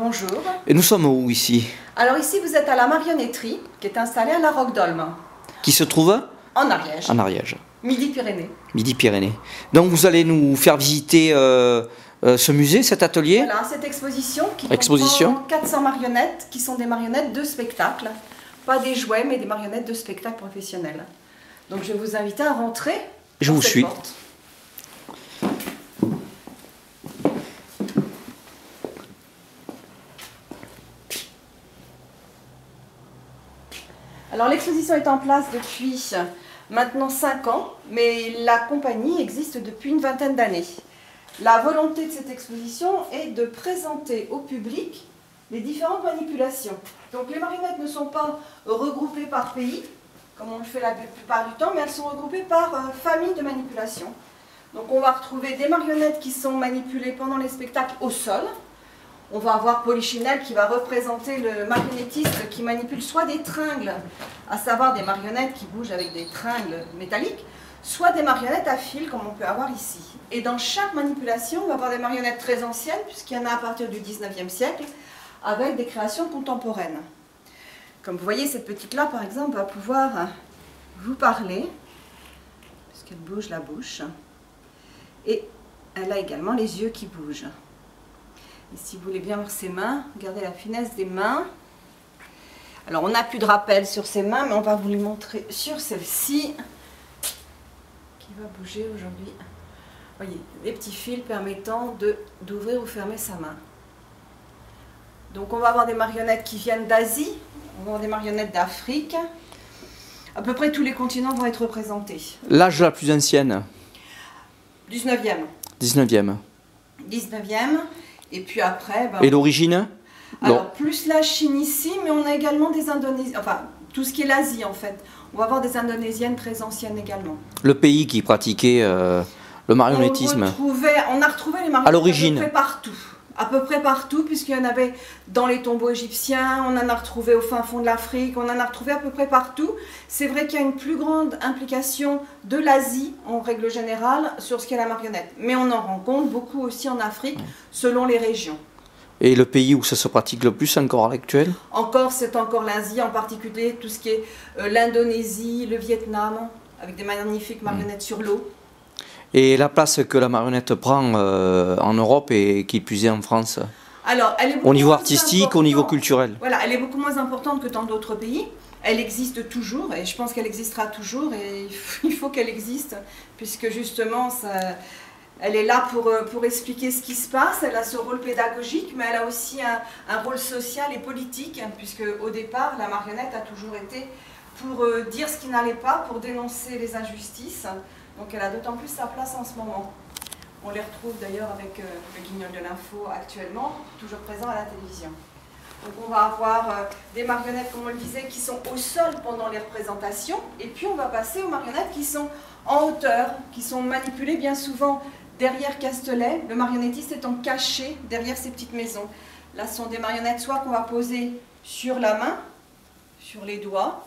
Bonjour. Et nous sommes où ici Alors ici, vous êtes à la marionnetterie qui est installée à la Roque d'Olme, Qui se trouve en Ariège, en Ariège, Midi-Pyrénées. Midi-Pyrénées. Donc vous allez nous faire visiter euh, euh, ce musée, cet atelier Voilà, cette exposition qui Exposition. comprend 400 marionnettes qui sont des marionnettes de spectacle. Pas des jouets, mais des marionnettes de spectacle professionnels. Donc je vais vous inviter à rentrer. Je vous suis. porte. Alors l'exposition est en place depuis maintenant 5 ans, mais la compagnie existe depuis une vingtaine d'années. La volonté de cette exposition est de présenter au public les différentes manipulations. Donc les marionnettes ne sont pas regroupées par pays, comme on le fait la plupart du temps, mais elles sont regroupées par euh, famille de manipulation. Donc on va retrouver des marionnettes qui sont manipulées pendant les spectacles au sol. On va avoir Polichinelle qui va représenter le marionnettiste qui manipule soit des tringles, à savoir des marionnettes qui bougent avec des tringles métalliques, soit des marionnettes à fil comme on peut avoir ici. Et dans chaque manipulation, on va avoir des marionnettes très anciennes, puisqu'il y en a à partir du 19e siècle, avec des créations contemporaines. Comme vous voyez, cette petite-là, par exemple, va pouvoir vous parler, puisqu'elle bouge la bouche. Et elle a également les yeux qui bougent. Et si vous voulez bien voir ses mains, regardez la finesse des mains. Alors, on n'a plus de rappel sur ses mains, mais on va vous les montrer sur celle-ci, qui va bouger aujourd'hui. Voyez, des petits fils permettant d'ouvrir ou fermer sa main. Donc, on va avoir des marionnettes qui viennent d'Asie, on va avoir des marionnettes d'Afrique. À peu près tous les continents vont être représentés. L'âge la plus ancienne, 19e. 19e. 19e. Et puis après, ben, Et l'origine Alors, plus la Chine ici, mais on a également des Indonésiennes, enfin, tout ce qui est l'Asie en fait. On va avoir des Indonésiennes très anciennes également. Le pays qui pratiquait euh, le marionnettisme On, on a retrouvé les marionnettes À l'origine. à peu près partout. À peu près partout, puisqu'il y en avait dans les tombeaux égyptiens, on en a retrouvé au fin fond de l'Afrique, on en a retrouvé à peu près partout. C'est vrai qu'il y a une plus grande implication de l'Asie, en règle générale, sur ce qu'est la marionnette. Mais on en rencontre beaucoup aussi en Afrique, selon les régions. Et le pays où ça se pratique le plus encore à l'actuel Encore, c'est encore l'Asie, en particulier tout ce qui est euh, l'Indonésie, le Vietnam, avec des magnifiques marionnettes sur l'eau. Et la place que la marionnette prend euh, en Europe et qui plus est en France Alors, elle est Au niveau artistique, au niveau culturel Voilà, elle est beaucoup moins importante que dans d'autres pays. Elle existe toujours et je pense qu'elle existera toujours et il faut- qu'elle existe puisque justement, ça- elle est là pour, euh, pour expliquer ce qui se passe. Elle a ce rôle pédagogique, mais elle a aussi un, un rôle social et politique puisque au départ, la marionnette a toujours été pour euh, dire ce qui n'allait pas, pour dénoncer les injustices. Donc elle a d'autant plus sa place en ce moment. On les retrouve d'ailleurs avec euh, le guignol de l'info actuellement, toujours présent à la télévision. Donc on va avoir euh, des marionnettes, comme on le disait, qui sont au sol pendant les représentations. Et puis on va passer aux marionnettes qui sont en hauteur, qui sont manipulées bien souvent derrière Castelet, le marionnettiste étant caché derrière ces petites maisons. Là, ce sont des marionnettes soit qu'on va poser sur la main, sur les doigts,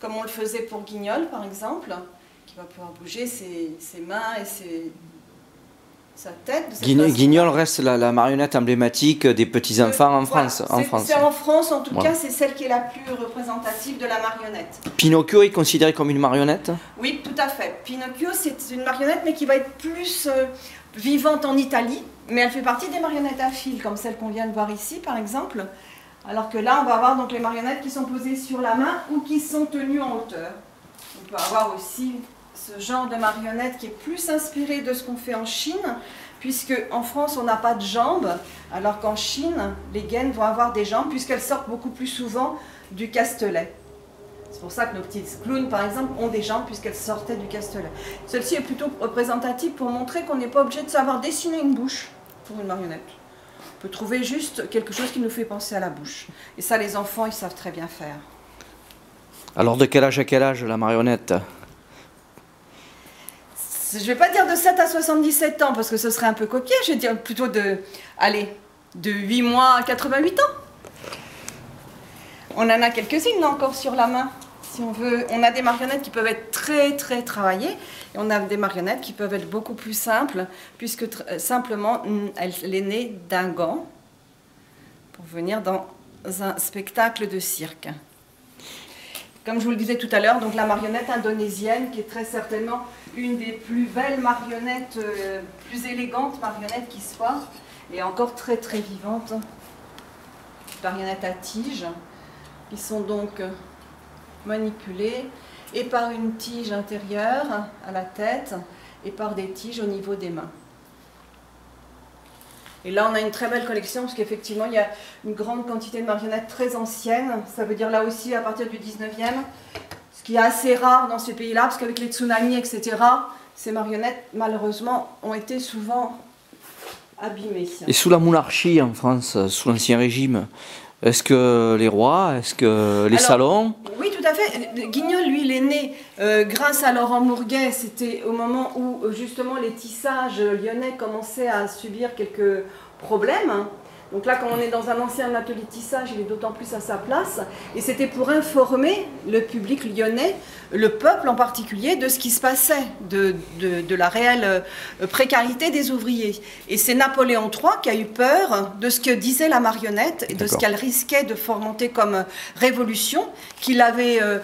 comme on le faisait pour Guignol par exemple, qui va pouvoir bouger ses, ses mains et ses- sa tête. de. Guignol reste la, la marionnette emblématique des petits-enfants en Euh, Voilà, France. En France. C'est en France, en tout Voilà. cas, c'est celle qui est la plus représentative de la marionnette. Pinocchio est considéré comme une marionnette? Oui, tout à fait. Pinocchio, c'est une marionnette, mais qui va être plus euh, vivante en Italie. Mais elle fait partie des marionnettes à fil, comme celle qu'on vient de voir ici, par exemple. Alors que là, on va avoir donc les marionnettes qui sont posées sur la main ou qui sont tenues en hauteur. On peut avoir aussi ce genre de marionnette qui est plus inspiré de ce qu'on fait en Chine, puisque en France, on n'a pas de jambes, alors qu'en Chine, les gaines vont avoir des jambes, puisqu'elles sortent beaucoup plus souvent du castelet. C'est pour ça que nos petites clowns, par exemple, ont des jambes puisqu'elles sortaient du castelet. Celle-ci est plutôt représentative pour montrer qu'on n'est pas obligé de savoir dessiner une bouche pour une marionnette. On peut trouver juste quelque chose qui nous fait penser à la bouche. Et ça, les enfants, ils savent très bien faire. Alors de quel âge à quel âge la marionnette? Je ne vais pas dire de 7 à 77 ans parce que ce serait un peu copié. Je vais dire plutôt de, de 8 mois à 88 ans. On en a quelques-unes encore sur la main. Si on veut, on a des marionnettes qui peuvent être très très travaillées et on a des marionnettes qui peuvent être beaucoup plus simples puisque euh, simplement elle, est née d'un gant pour venir dans un spectacle de cirque. Comme je vous le disais tout à l'heure, donc la marionnette indonésienne, qui est très certainement une des plus belles marionnettes, euh, plus élégantes marionnettes qui soit, et encore très très vivante. Marionnettes à tige, qui sont donc manipulées et par une tige intérieure à la tête et par des tiges au niveau des mains. Et là, on a une très belle collection, parce qu'effectivement, il y a une grande quantité de marionnettes très anciennes. Ça veut dire là aussi à partir du 19e, ce qui est assez rare dans ces pays-là, parce qu'avec les tsunamis, etc., ces marionnettes, malheureusement, ont été souvent abîmées. Et sous la monarchie en France, sous l'Ancien Régime, est-ce que les rois, est-ce que les salons Oui, tout à fait. Guignol, lui, il est né euh, grâce à Laurent Mourguet. C'était au moment où, justement, les tissages lyonnais commençaient à subir quelques problèmes. Donc là, quand on est dans un ancien atelier de tissage, il est d'autant plus à sa place. Et c'était pour informer le public lyonnais, le peuple en particulier, de ce qui se passait, de, la réelle euh, précarité des ouvriers. Et c'est Napoléon III qui a eu peur de ce que disait la marionnette et de ce qu'elle risquait de fomenter comme révolution, qu'il avait... Euh,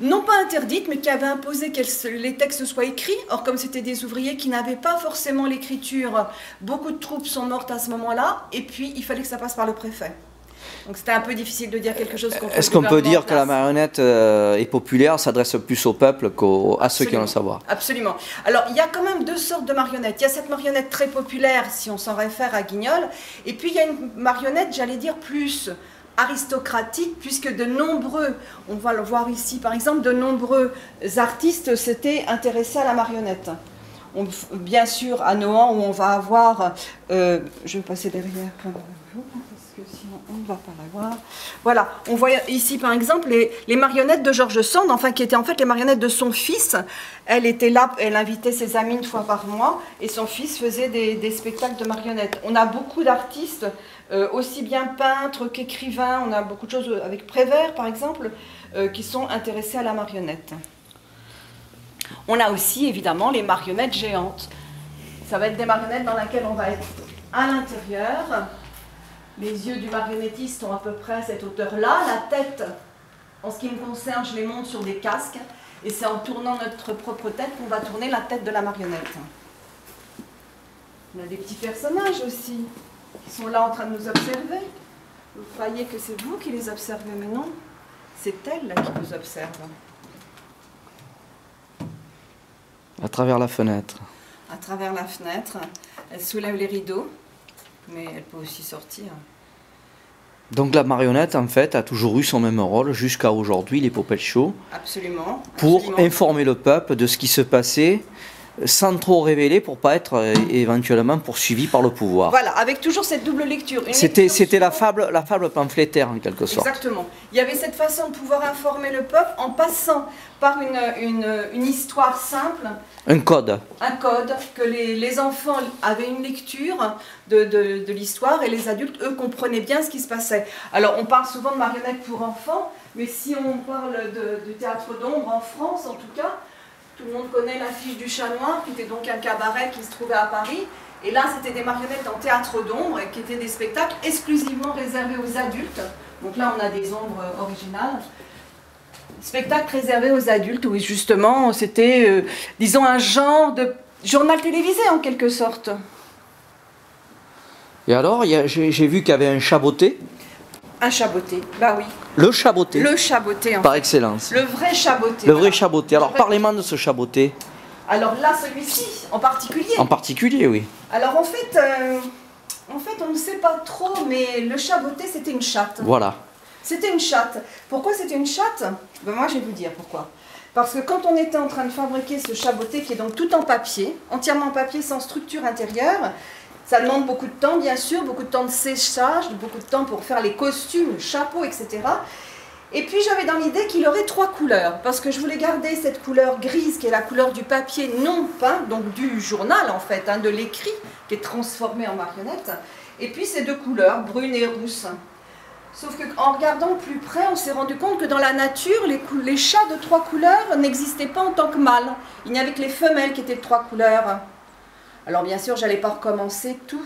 non pas interdite, mais qui avait imposé que les textes soient écrits. Or, comme c'était des ouvriers qui n'avaient pas forcément l'écriture, beaucoup de troupes sont mortes à ce moment-là, et puis il fallait que ça passe par le préfet. Donc c'était un peu difficile de dire quelque chose Est-ce qu'on peut dire que la marionnette euh, est populaire, s'adresse plus au peuple qu'à ceux qui ont le savoir? Absolument. Alors il y a quand même deux sortes de marionnettes. Il y a cette marionnette très populaire, si on s'en réfère à Guignol, et puis il y a une marionnette, j'allais dire, plus aristocratique, puisque de nombreux, on va le voir ici par exemple, de nombreux artistes s'étaient intéressés à la marionnette. bien sûr, à Nohant, où on va avoir, euh, je vais passer derrière, parce que sinon on ne va pas la voir. Voilà, on voit ici par exemple les, marionnettes de Georges Sand, enfin qui étaient en fait les marionnettes de son fils. Elle était là, elle invitait ses amis une fois par mois, et son fils faisait des spectacles de marionnettes. On a beaucoup d'artistes euh, aussi bien peintres qu'écrivains. On a beaucoup de choses avec Prévert, par exemple, euh, qui sont intéressés à la marionnette. On a aussi, évidemment, les marionnettes géantes. Ça va être des marionnettes dans lesquelles on va être à l'intérieur. Les yeux du marionnettiste ont à peu près cette hauteur-là. La tête, en ce qui me concerne, je les monte sur des casques. Et c'est en tournant notre propre tête qu'on va tourner la tête de la marionnette. On a des petits personnages aussi qui sont là en train de nous observer. Vous croyez que c'est vous qui les observez, mais non, c'est elle là qui vous observe. À travers la fenêtre. À travers la fenêtre, elle soulève les rideaux, mais elle peut aussi sortir. Donc la marionnette, en fait, a toujours eu son même rôle jusqu'à aujourd'hui, les Popel Show. Absolument. Pour informer le peuple de ce qui se passait sans trop révéler pour pas être euh, éventuellement poursuivi par le pouvoir. Voilà, avec toujours cette double lecture. C'était, c'était la fable, la fable pamphlétaire en quelque sorte. Exactement. Il y avait cette façon de pouvoir informer le peuple en passant par une, une, une histoire simple. Un code. Un code, que les, les enfants avaient une lecture de, de, de, l'histoire et les adultes, eux, comprenaient bien ce qui se passait. Alors, on parle souvent de marionnettes pour enfants, mais si on parle de, de théâtre d'ombre en France, en tout cas, tout le monde connaît l'affiche du chat noir, qui était donc un cabaret qui se trouvait à Paris. Et là, c'était des marionnettes en théâtre d'ombre, qui étaient des spectacles exclusivement réservés aux adultes. Donc là, on a des ombres originales. Spectacle réservé aux adultes, où justement, c'était, euh, disons, un genre de journal télévisé en quelque sorte. Et alors, j'ai vu qu'il y avait un chaboté. Un chaboté, bah oui. Le chaboté. Le chaboté, en Par excellence. Le vrai chaboté. Le vrai chaboté. Alors, parlez-moi de ce chaboté. Alors là, celui-ci, en particulier. En particulier, oui. Alors en fait, euh, en fait, on ne sait pas trop, mais le chaboté, c'était une chatte. Voilà. C'était une chatte. Pourquoi c'était une chatte? Ben Moi, je vais vous dire pourquoi. Parce que quand on était en train de fabriquer ce chaboté, qui est donc tout en papier, entièrement en papier, sans structure intérieure, ça demande beaucoup de temps, bien sûr, beaucoup de temps de séchage, beaucoup de temps pour faire les costumes, le chapeau, etc. Et puis j'avais dans l'idée qu'il aurait trois couleurs, parce que je voulais garder cette couleur grise qui est la couleur du papier non peint, donc du journal en fait, hein, de l'écrit, qui est transformé en marionnette, et puis ces deux couleurs, brune et rousse. Sauf qu'en regardant plus près, on s'est rendu compte que dans la nature, les, les chats de trois couleurs n'existaient pas en tant que mâles. Il n'y avait que les femelles qui étaient de trois couleurs. Alors bien sûr, j'allais pas recommencer tout.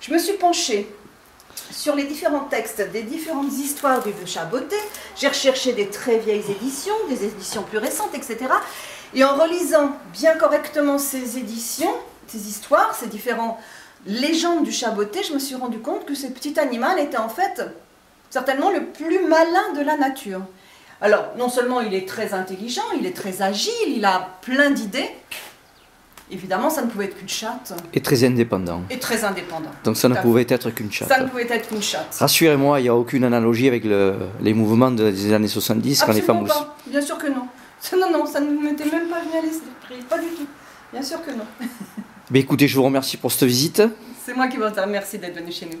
Je me suis penchée sur les différents textes des différentes histoires du de Chaboté. J'ai recherché des très vieilles éditions, des éditions plus récentes, etc. Et en relisant bien correctement ces éditions, ces histoires, ces différentes légendes du Chaboté, je me suis rendu compte que ce petit animal était en fait certainement le plus malin de la nature. Alors, non seulement il est très intelligent, il est très agile, il a plein d'idées, Évidemment, ça ne pouvait être qu'une chatte. Et très indépendant. Et très indépendant. Donc ça ne pouvait être qu'une chatte. Ça ne pouvait être qu'une chatte. Rassurez-moi, il n'y a aucune analogie avec le, les mouvements des années 70 quand les femmes aussi. Bien sûr que non. Non, non, ça ne m'était même pas venu à l'esprit. Pas du tout. Bien sûr que non. Mais écoutez, je vous remercie pour cette visite. C'est moi qui vous remercie d'être venu chez nous.